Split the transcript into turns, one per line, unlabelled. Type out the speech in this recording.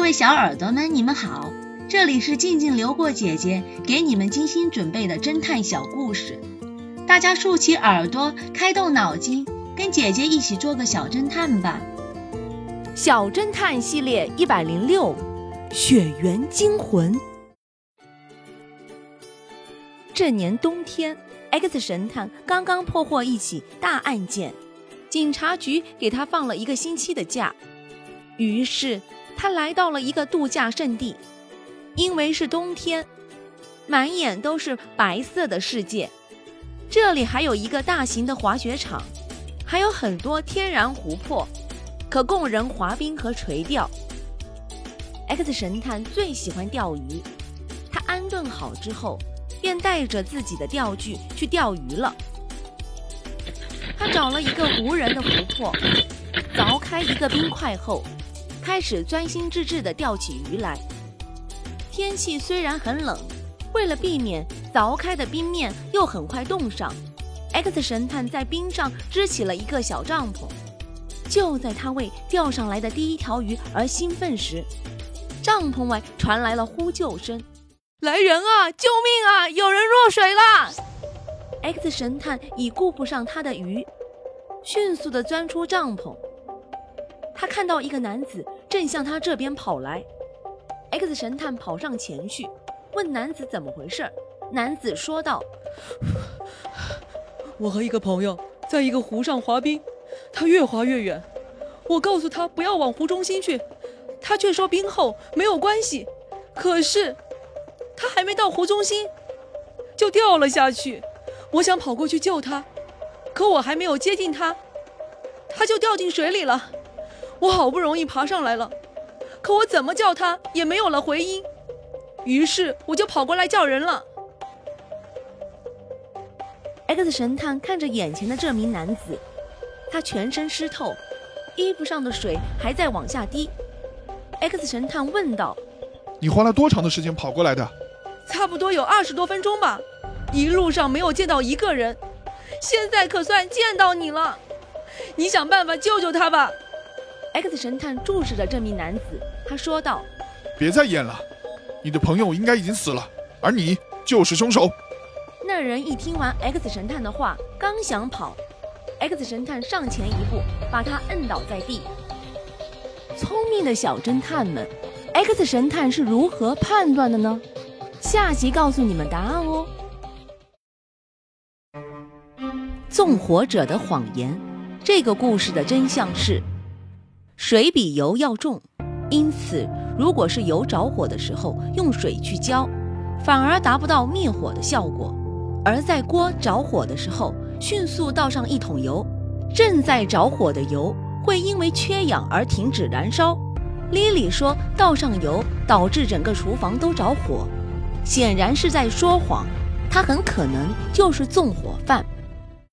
各位小耳朵们，你们好，这里是静静流过姐姐给你们精心准备的侦探小故事，大家竖起耳朵，开动脑筋，跟姐姐一起做个小侦探吧。
小侦探系列一百零六，《血缘惊魂》。这年冬天，X 神探刚刚破获一起大案件，警察局给他放了一个星期的假，于是。他来到了一个度假胜地，因为是冬天，满眼都是白色的世界。这里还有一个大型的滑雪场，还有很多天然湖泊，可供人滑冰和垂钓。X 神探最喜欢钓鱼，他安顿好之后，便带着自己的钓具去钓鱼了。他找了一个无人的湖泊，凿开一个冰块后。开始专心致志地钓起鱼来。天气虽然很冷，为了避免凿开的冰面又很快冻上，X 神探在冰上支起了一个小帐篷。就在他为钓上来的第一条鱼而兴奋时，帐篷外传来了呼救声：“来人啊！救命啊！有人落水了！”X 神探已顾不上他的鱼，迅速地钻出帐篷。他看到一个男子正向他这边跑来，X 神探跑上前去，问男子怎么回事。男子说道：“
我和一个朋友在一个湖上滑冰，他越滑越远，我告诉他不要往湖中心去，他却说冰厚没有关系。可是他还没到湖中心，就掉了下去。我想跑过去救他，可我还没有接近他，他就掉进水里了。”我好不容易爬上来了，可我怎么叫他也没有了回音，于是我就跑过来叫人了。
X 神探看着眼前的这名男子，他全身湿透，衣服上的水还在往下滴。X 神探问道：“
你花了多长的时间跑过来的？”“
差不多有二十多分钟吧，一路上没有见到一个人，现在可算见到你了，你想办法救救他吧。”
X 神探注视着这名男子，他说道：“
别再演了，你的朋友应该已经死了，而你就是凶手。”
那人一听完 X 神探的话，刚想跑，X 神探上前一步，把他摁倒在地。聪明的小侦探们，X 神探是如何判断的呢？下集告诉你们答案哦。纵火者的谎言，这个故事的真相是。水比油要重，因此，如果是油着火的时候用水去浇，反而达不到灭火的效果；而在锅着火的时候，迅速倒上一桶油，正在着火的油会因为缺氧而停止燃烧。莉莉说倒上油导致整个厨房都着火，显然是在说谎，她很可能就是纵火犯。